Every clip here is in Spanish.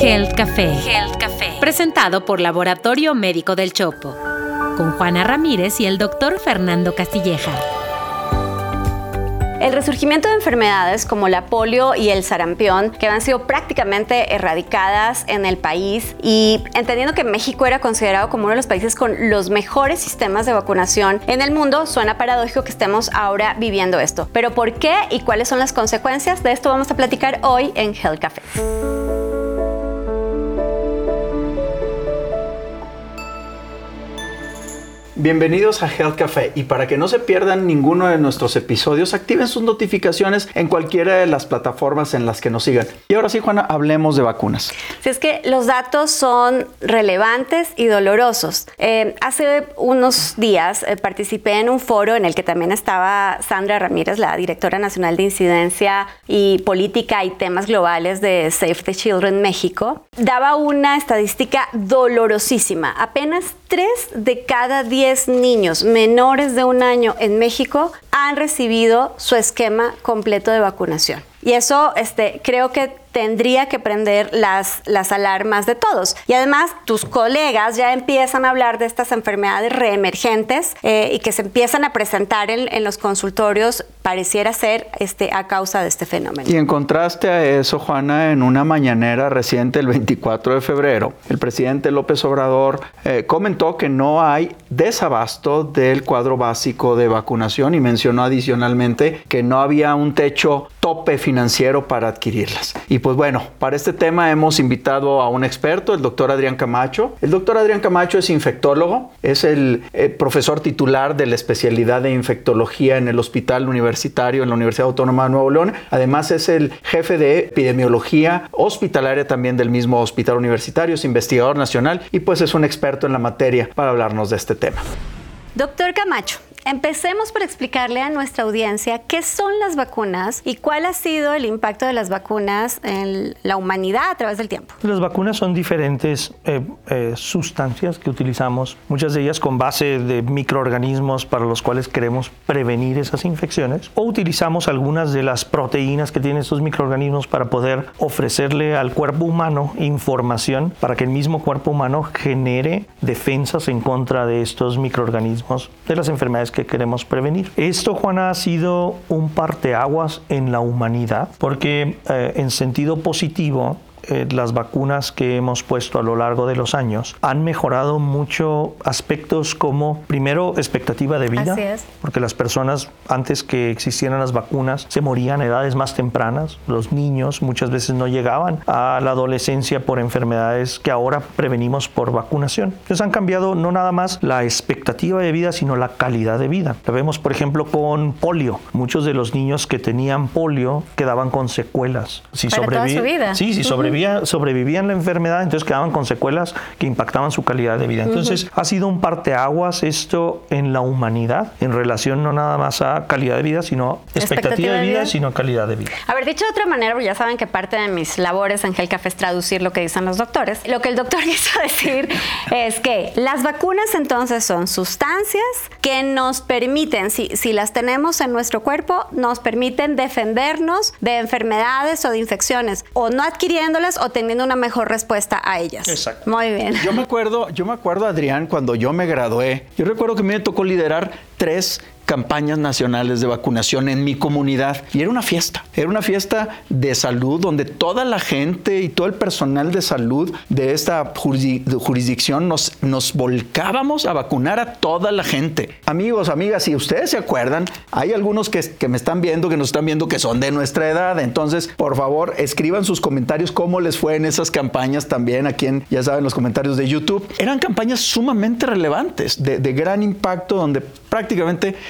Health Café. Health Café. Presentado por Laboratorio Médico del Chopo. Con Juana Ramírez y el doctor Fernando Castilleja. El resurgimiento de enfermedades como la polio y el sarampión, que han sido prácticamente erradicadas en el país, y entendiendo que México era considerado como uno de los países con los mejores sistemas de vacunación en el mundo, suena paradójico que estemos ahora viviendo esto. Pero ¿por qué y cuáles son las consecuencias? De esto vamos a platicar hoy en Health Café. Bienvenidos a Health Café y para que no se pierdan ninguno de nuestros episodios, activen sus notificaciones en cualquiera de las plataformas en las que nos sigan. Y ahora sí, Juana, hablemos de vacunas. Si es que los datos son relevantes y dolorosos. Eh, hace unos días eh, participé en un foro en el que también estaba Sandra Ramírez, la directora nacional de incidencia y política y temas globales de Save the Children México. Daba una estadística dolorosísima. Apenas 3 de cada 10 niños menores de un año en México han recibido su esquema completo de vacunación. Y eso este, creo que tendría que prender las, las alarmas de todos. Y además, tus colegas ya empiezan a hablar de estas enfermedades reemergentes eh, y que se empiezan a presentar en, los consultorios, pareciera ser este, a causa de este fenómeno. Y en contraste a eso, Juana, en una mañanera reciente, el 24 de febrero, el presidente López Obrador eh, comentó que no hay desabasto del cuadro básico de vacunación y mencionó adicionalmente que no había un techo tope financiero para adquirirlas. Pues bueno, para este tema hemos invitado a un experto, el doctor Adrián Camacho. El doctor Adrián Camacho es infectólogo, es el eh, profesor titular de la especialidad de infectología en el Hospital Universitario en la Universidad Autónoma de Nuevo León. Además es el jefe de epidemiología hospitalaria también del mismo hospital universitario, es investigador nacional y pues es un experto en la materia para hablarnos de este tema. Doctor Camacho, Empecemos por explicarle a nuestra audiencia qué son las vacunas y cuál ha sido el impacto de las vacunas en la humanidad a través del tiempo. Las vacunas son diferentes eh, eh, sustancias que utilizamos, muchas de ellas con base de microorganismos para los cuales queremos prevenir esas infecciones, o utilizamos algunas de las proteínas que tienen estos microorganismos para poder ofrecerle al cuerpo humano información para que el mismo cuerpo humano genere defensas en contra de estos microorganismos de las enfermedades que que queremos prevenir. Esto, Juana, ha sido un parteaguas en la humanidad, porque eh, en sentido positivo eh, las vacunas que hemos puesto a lo largo de los años han mejorado mucho aspectos como, primero, expectativa de vida, porque las personas antes que existieran las vacunas se morían a edades más tempranas, los niños muchas veces no llegaban a la adolescencia por enfermedades que ahora prevenimos por vacunación. Entonces han cambiado no nada más la expectativa de vida, sino la calidad de vida. Lo vemos, por ejemplo, con polio. Muchos de los niños que tenían polio quedaban con secuelas. Si Para toda su vida. Sí, si sobrevivían sobrevivían la enfermedad, entonces quedaban con secuelas que impactaban su calidad de vida. Entonces ha sido un parteaguas esto en la humanidad en relación no nada más a calidad de vida, sino expectativa, de, vida, sino calidad de vida. A ver, dicho de otra manera, ya saben que parte de mis labores en Café es traducir lo que dicen los doctores. Lo que el doctor quiso decir es que las vacunas entonces son sustancias que nos permiten, si, si las tenemos en nuestro cuerpo, nos permiten defendernos de enfermedades o de infecciones o no adquiriéndolas o teniendo una mejor respuesta a ellas. Exacto. Muy bien. Yo me acuerdo, yo me acuerdo, Adrián, cuando yo me gradué, yo recuerdo que me tocó liderar tres campañas nacionales de vacunación en mi comunidad. Y era una fiesta, era una fiesta de salud donde toda la gente y todo el personal de salud de esta jurisdicción nos, nos volcábamos a vacunar a toda la gente. Amigos, amigas, si ustedes se acuerdan, hay algunos que, que me están viendo, que nos están viendo, que son de nuestra edad. Entonces, por favor, escriban sus comentarios cómo les fue en esas campañas también aquí en, ya saben, los comentarios de YouTube. Eran campañas sumamente relevantes, de, de gran impacto, donde prácticamente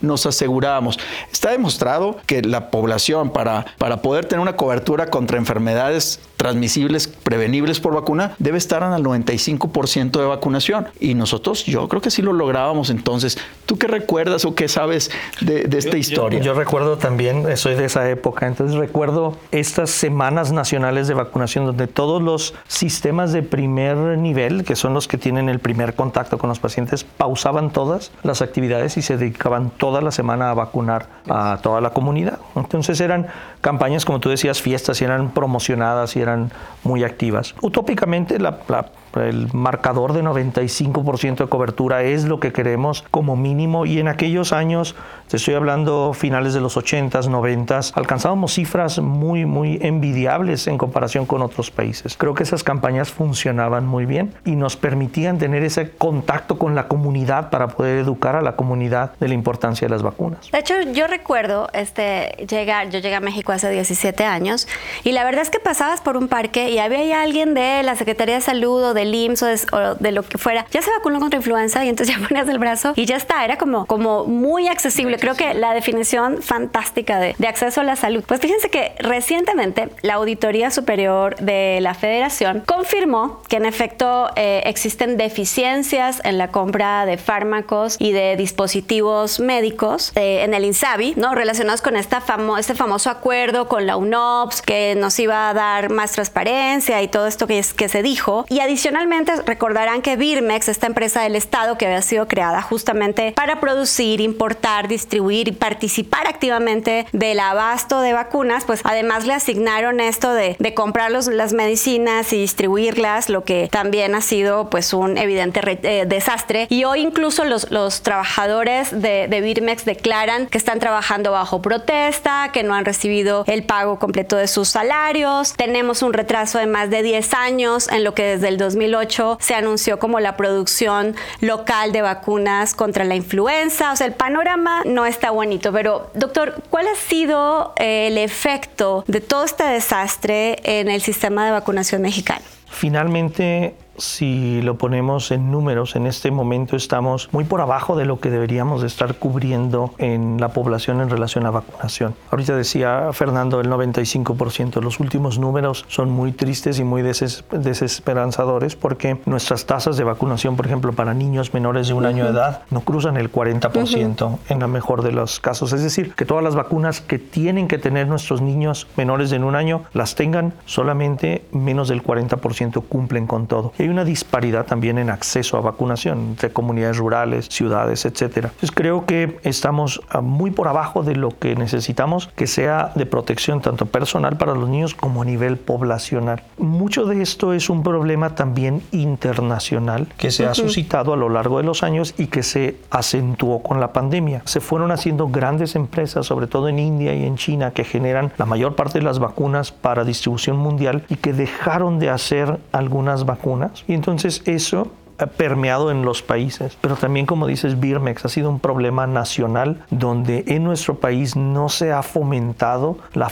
nos asegurábamos. Está demostrado que la población para, para poder tener una cobertura contra enfermedades transmisibles, prevenibles por vacuna, debe estar al 95% de vacunación. Y nosotros, yo creo que sí lo lográbamos. Entonces, ¿tú qué recuerdas o qué sabes de, esta historia? Yo, recuerdo también, soy de esa época, entonces recuerdo estas semanas nacionales de vacunación donde todos los sistemas de primer nivel, que son los que tienen el primer contacto con los pacientes, pausaban todas las actividades y se dedicaban todos toda la semana a vacunar a toda la comunidad. Entonces eran campañas, como tú decías, fiestas y eran promocionadas y eran muy activas. Utópicamente la, el marcador de 95% de cobertura es lo que queremos como mínimo y en aquellos años, te estoy hablando finales de los 80s, 90s, alcanzábamos cifras muy, muy envidiables en comparación con otros países. Creo que esas campañas funcionaban muy bien y nos permitían tener ese contacto con la comunidad para poder educar a la comunidad de la importancia de las vacunas. De hecho, yo recuerdo este, llegar, yo llegué a México hace 17 años y la verdad es que pasabas por un parque y había alguien de la Secretaría de Salud o del IMSS o de, lo que fuera, ya se vacunó contra influenza y entonces ya ponías el brazo y ya está, era como, como muy accesible. Creo que la definición fantástica de, de acceso a la salud. Pues fíjense que recientemente la Auditoría Superior de la Federación confirmó que en efecto eh, existen deficiencias en la compra de fármacos y de dispositivos médicos eh, en el INSABI, ¿no? Relacionados con esta famo este famoso acuerdo con la UNOPS que nos iba a dar más transparencia y todo esto que, es, que se dijo. Y adicionalmente recordarán que Birmex, esta empresa del Estado que había sido creada justamente para producir, importar, distribuir y participar activamente del abasto de vacunas, pues además le asignaron esto de, comprar las medicinas y distribuirlas, lo que también ha sido pues un evidente eh, desastre. Y hoy incluso los, trabajadores de, de Birmex declaran que están trabajando bajo protesta, que no han recibido el pago completo de sus salarios. Tenemos un retraso de más de 10 años en lo que desde el 2008 se anunció como la producción local de vacunas contra la influenza. O sea, el panorama no está bonito, pero doctor, ¿cuál ha sido eh, el efecto de todo este desastre en el sistema de vacunación mexicano? Finalmente, si lo ponemos en números, en este momento estamos muy por abajo de lo que deberíamos de estar cubriendo en la población en relación a vacunación. Ahorita decía Fernando el 95%. Los últimos números son muy tristes y muy desesperanzadores porque nuestras tasas de vacunación, por ejemplo, para niños menores de un año de edad, no cruzan el 40% en la mejor de los casos. Es decir, que todas las vacunas que tienen que tener nuestros niños menores de un año las tengan, solamente menos del 40% cumplen con todo hay una disparidad también en acceso a vacunación entre comunidades rurales, ciudades, etcétera. Entonces creo que estamos ah, muy por abajo de lo que necesitamos que sea de protección tanto personal para los niños como a nivel poblacional. Mucho de esto es un problema también internacional que se ha suscitado a lo largo de los años y que se acentuó con la pandemia. Se fueron haciendo grandes empresas, sobre todo en India y en China, que generan la mayor parte de las vacunas para distribución mundial y que dejaron de hacer algunas vacunas y entonces eso permeado en los países. Pero también, como dices, Birmex ha sido un problema nacional donde en nuestro país no se ha fomentado la,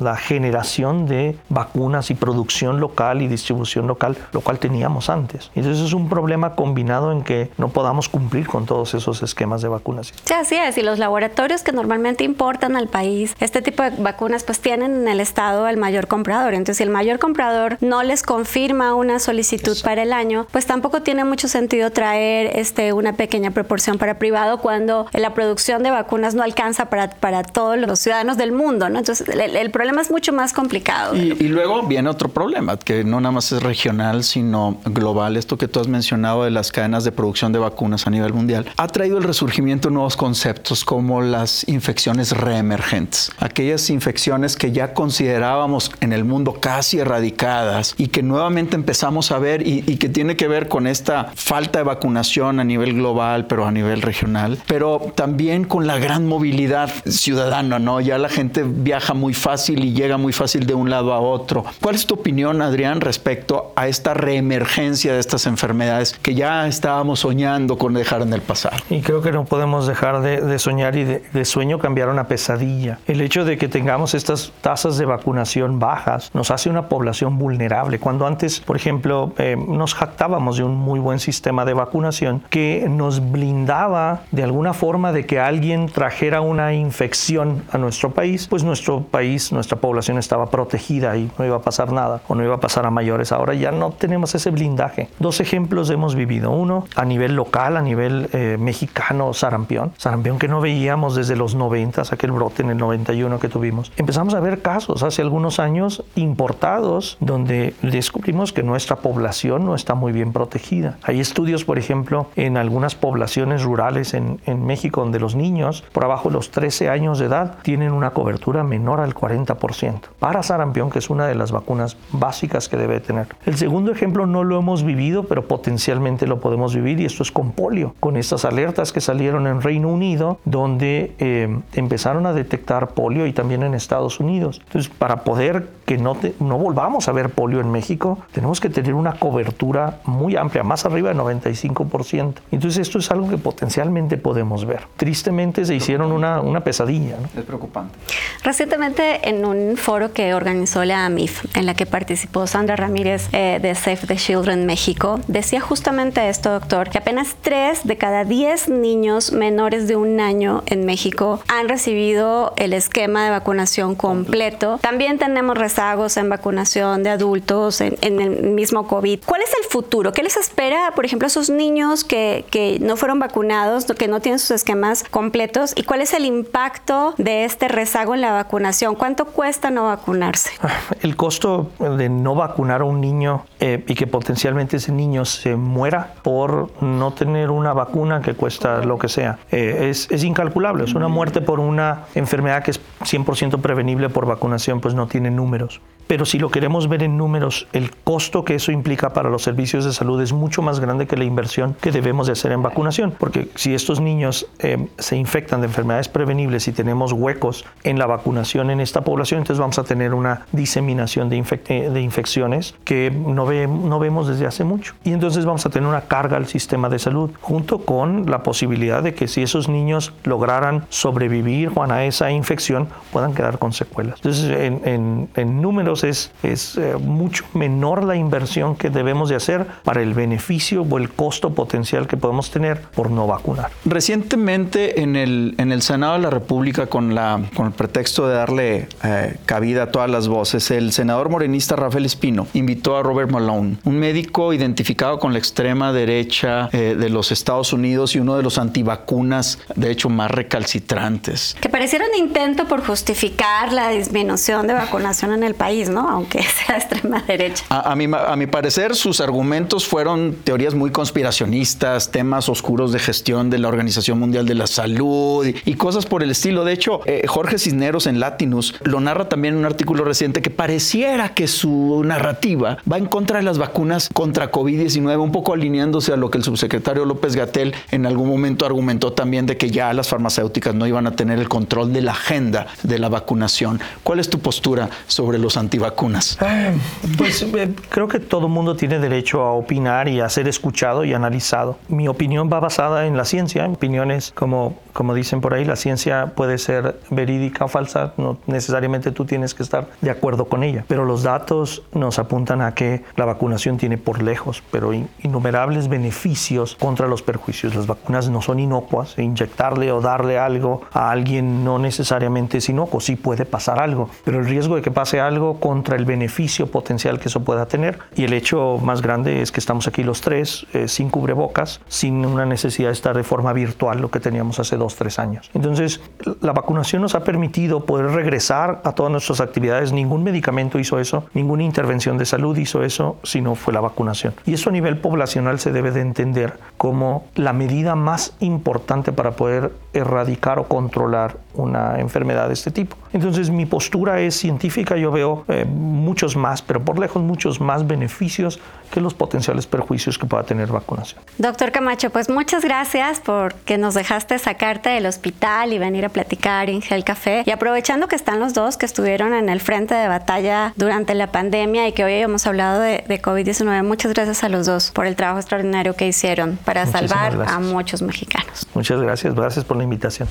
la, generación de vacunas y producción local y distribución local, lo cual teníamos antes. Entonces es un problema combinado en que no podamos cumplir con todos esos esquemas de vacunación. Sí, así es. Y los laboratorios que normalmente importan al país este tipo de vacunas, pues tienen en el Estado el mayor comprador. Entonces, si el mayor comprador no les confirma una solicitud para el año, pues tampoco tiene mucho sentido traer este, una pequeña proporción para privado cuando la producción de vacunas no alcanza para, para todos los ciudadanos del mundo, ¿no? Entonces, el, problema es mucho más complicado. Y, y, luego viene otro problema, que no nada más es regional, sino global. Esto que tú has mencionado de las cadenas de producción de vacunas a nivel mundial ha traído el resurgimiento de nuevos conceptos como las infecciones reemergentes. Aquellas infecciones que ya considerábamos en el mundo casi erradicadas y que nuevamente empezamos a ver y, y que tiene que ver con con esta falta de vacunación a nivel global, pero a nivel regional, pero también con la gran movilidad ciudadana, ¿no? Ya la gente viaja muy fácil y llega muy fácil de un lado a otro. ¿Cuál es tu opinión, Adrián, respecto a esta reemergencia de estas enfermedades que ya estábamos soñando con dejar en el pasado? Y creo que no podemos dejar de, soñar y de, sueño cambiar una pesadilla. El hecho de que tengamos estas tasas de vacunación bajas nos hace una población vulnerable. Cuando antes, por ejemplo, eh, nos jactábamos de un muy buen sistema de vacunación que nos blindaba de alguna forma de que alguien trajera una infección a nuestro país, pues nuestro país, nuestra población estaba protegida y no iba a pasar nada o no iba a pasar a mayores. Ahora ya no tenemos ese blindaje. Dos ejemplos hemos vivido. Uno a nivel local, a nivel eh, mexicano, sarampión. Sarampión que no veíamos desde los 90, aquel brote en el 91 que tuvimos. Empezamos a ver casos hace algunos años importados donde descubrimos que nuestra población no está muy bien protegida protegida. Hay estudios, por ejemplo, en algunas poblaciones rurales en, en México donde los niños por abajo de los 13 años de edad tienen una cobertura menor al 40% para sarampión, que es una de las vacunas básicas que debe tener. El segundo ejemplo no lo hemos vivido, pero potencialmente lo podemos vivir y esto es con polio, con estas alertas que salieron en Reino Unido, donde eh, empezaron a detectar polio y también en Estados Unidos. Entonces, para poder que no, no volvamos a ver polio en México, tenemos que tener una cobertura muy amplia, más arriba del 95%. Entonces, esto es algo que potencialmente podemos ver. Tristemente se hicieron una, una pesadilla. Es preocupante. Recientemente, en un foro que organizó la AMIF, en la que participó Sandra Ramírez eh, de Save the Children México, decía justamente esto, doctor, que apenas 3 de cada 10 niños menores de un año en México han recibido el esquema de vacunación completo. También tenemos rezagos en vacunación de adultos en, el mismo COVID. ¿Cuál es el futuro? ¿Qué les espera, por ejemplo, a esos niños que, que no fueron vacunados, que no tienen sus esquemas completos? ¿Y cuál es el impacto de este rezago en la vacunación? ¿Cuánto cuesta no vacunarse? Ah, el costo de no vacunar a un niño eh, y que potencialmente ese niño se muera por no tener una vacuna que cuesta lo que sea eh, es, es, incalculable. Es una muerte por una enfermedad que es 100% prevenible por vacunación, pues no tiene números pero si lo queremos ver en números, el costo que eso implica para los servicios de salud es mucho más grande que la inversión que debemos de hacer en vacunación, porque si estos niños eh, se infectan de enfermedades prevenibles y tenemos huecos en la vacunación en esta población, entonces vamos a tener una diseminación de, de infecciones que no, ve, no vemos desde hace mucho. Y entonces vamos a tener una carga al sistema de salud, junto con la posibilidad de que si esos niños lograran sobrevivir Juan, a esa infección, puedan quedar con secuelas. Entonces, en, números, es, es eh, mucho menor la inversión que debemos de hacer para el beneficio o el costo potencial que podemos tener por no vacunar. Recientemente en el, en el Senado de la República, con, la, con el pretexto de darle eh, cabida a todas las voces, el senador morenista Rafael Espino invitó a Robert Malone, un médico identificado con la extrema derecha eh, de los Estados Unidos y uno de los antivacunas, de hecho, más recalcitrantes. Que pareciera un intento por justificar la disminución de vacunación en el país. Aunque sea extrema derecha. A, mi, a mi parecer, sus argumentos fueron teorías muy conspiracionistas, temas oscuros de gestión de la Organización Mundial de la Salud y, cosas por el estilo. De hecho, eh, Jorge Cisneros en Latinus lo narra también en un artículo reciente que pareciera que su narrativa va en contra de las vacunas contra COVID-19, un poco alineándose a lo que el subsecretario López Gatel en algún momento argumentó también de que ya las farmacéuticas no iban a tener el control de la agenda de la vacunación. ¿Cuál es tu postura sobre los antivacunas? vacunas? Eh, pues eh, creo que todo mundo tiene derecho a opinar y a ser escuchado y analizado. Mi opinión va basada en la ciencia, opiniones como, como dicen por ahí, la ciencia puede ser verídica o falsa, no necesariamente tú tienes que estar de acuerdo con ella, pero los datos nos apuntan a que la vacunación tiene por lejos, pero innumerables beneficios contra los perjuicios. Las vacunas no son inocuas, e inyectarle o darle algo a alguien no necesariamente es inocuo, sí puede pasar algo, pero el riesgo de que pase algo contra el beneficio potencial que eso pueda tener. Y el hecho más grande es que estamos aquí los tres eh, sin cubrebocas, sin una necesidad de estar de forma virtual, lo que teníamos hace dos, tres años. Entonces, la vacunación nos ha permitido poder regresar a todas nuestras actividades. Ningún medicamento hizo eso, ninguna intervención de salud hizo eso, sino fue la vacunación. Y eso a nivel poblacional se debe de entender como la medida más importante para poder erradicar o controlar una enfermedad de este tipo. Entonces mi postura es científica, yo veo eh, muchos más, pero por lejos muchos más beneficios que los potenciales perjuicios que pueda tener vacunación. Doctor Camacho, pues muchas gracias porque nos dejaste sacarte del hospital y venir a platicar en Gel Café. Y aprovechando que están los dos que estuvieron en el frente de batalla durante la pandemia y que hoy hemos hablado de, de COVID-19, muchas gracias a los dos por el trabajo extraordinario que hicieron para salvar a muchos mexicanos. Muchas gracias, gracias por la invitación.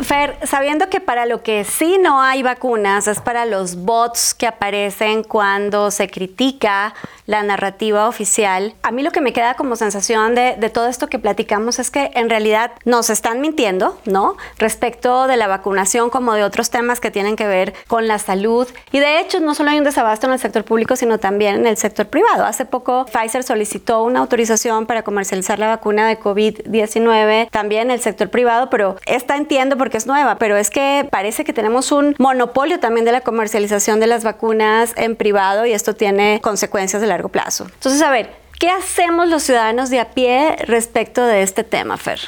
Fer, sabiendo que para lo que sí no hay vacunas es para los bots que aparecen cuando se critica la narrativa oficial, a mí lo que me queda como sensación de, todo esto que platicamos es que en realidad nos están mintiendo, ¿no? Respecto de la vacunación como de otros temas que tienen que ver con la salud. Y de hecho, no solo hay un desabasto en el sector público, sino también en el sector privado. Hace poco Pfizer solicitó una autorización para comercializar la vacuna de COVID-19 también en el sector privado, pero esta entiendo porque es nueva, pero es que parece que tenemos un monopolio también de la comercialización de las vacunas en privado y esto tiene consecuencias de largo plazo. Entonces, a ver, ¿Qué hacemos los ciudadanos de a pie respecto de este tema, Fer?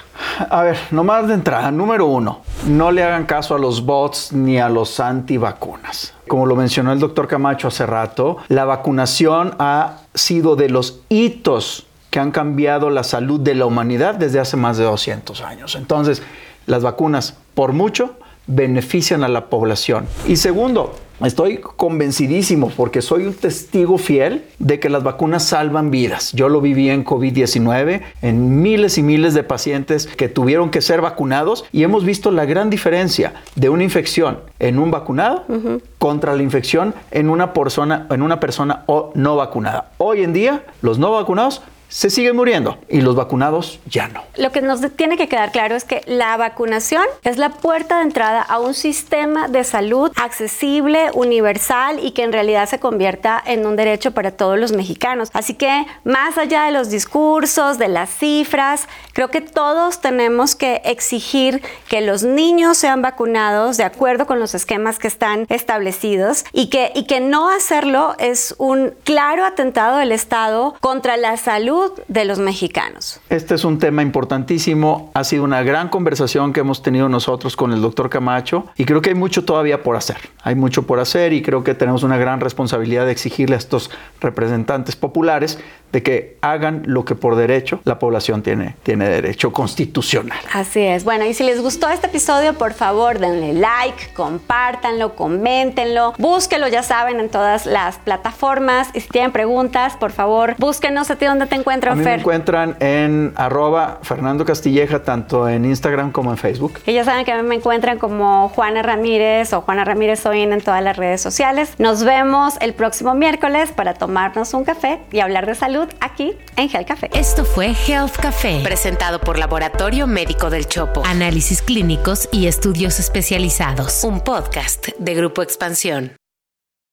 A ver, nomás de entrada, número uno, no le hagan caso a los bots ni a los antivacunas. Como lo mencionó el doctor Camacho hace rato, la vacunación ha sido de los hitos que han cambiado la salud de la humanidad desde hace más de 200 años. Entonces, las vacunas, por mucho, benefician a la población. Y segundo, Estoy convencidísimo porque soy un testigo fiel de que las vacunas salvan vidas. Yo lo viví en COVID-19, en miles y miles de pacientes que tuvieron que ser vacunados y hemos visto la gran diferencia de una infección en un vacunado contra la infección en una persona, en una persona no vacunada. Hoy en día, los no vacunados se siguen muriendo y los vacunados ya no. Lo que nos tiene que quedar claro es que la vacunación es la puerta de entrada a un sistema de salud accesible, universal y que en realidad se convierta en un derecho para todos los mexicanos. Así que más allá de los discursos, de las cifras, creo que todos tenemos que exigir que los niños sean vacunados de acuerdo con los esquemas que están establecidos y que, y que no hacerlo es un claro atentado del Estado contra la salud de los mexicanos. Este es un tema importantísimo. Ha sido una gran conversación que hemos tenido nosotros con el doctor Camacho y creo que hay mucho todavía por hacer. Hay mucho por hacer y creo que tenemos una gran responsabilidad de exigirle a estos representantes populares de que hagan lo que por derecho la población tiene, tiene derecho constitucional. Así es. Bueno, y si les gustó este episodio, por favor denle like, compártanlo, coméntenlo, búsquenlo, ya saben, en todas las plataformas. Y si tienen preguntas, por favor, búsquenos a ti donde te encuentran, a mí Me encuentran en arroba Fernando Castilleja, tanto en Instagram como en Facebook. Y ya saben que a mí me encuentran como Juana Ramírez o Juana Ramírez Soin en todas las redes sociales. Nos vemos el próximo miércoles para tomarnos un café y hablar de salud aquí en Health Café. Esto fue Health Café, presentado por Laboratorio Médico del Chopo. Análisis clínicos y estudios especializados. Un podcast de Grupo Expansión.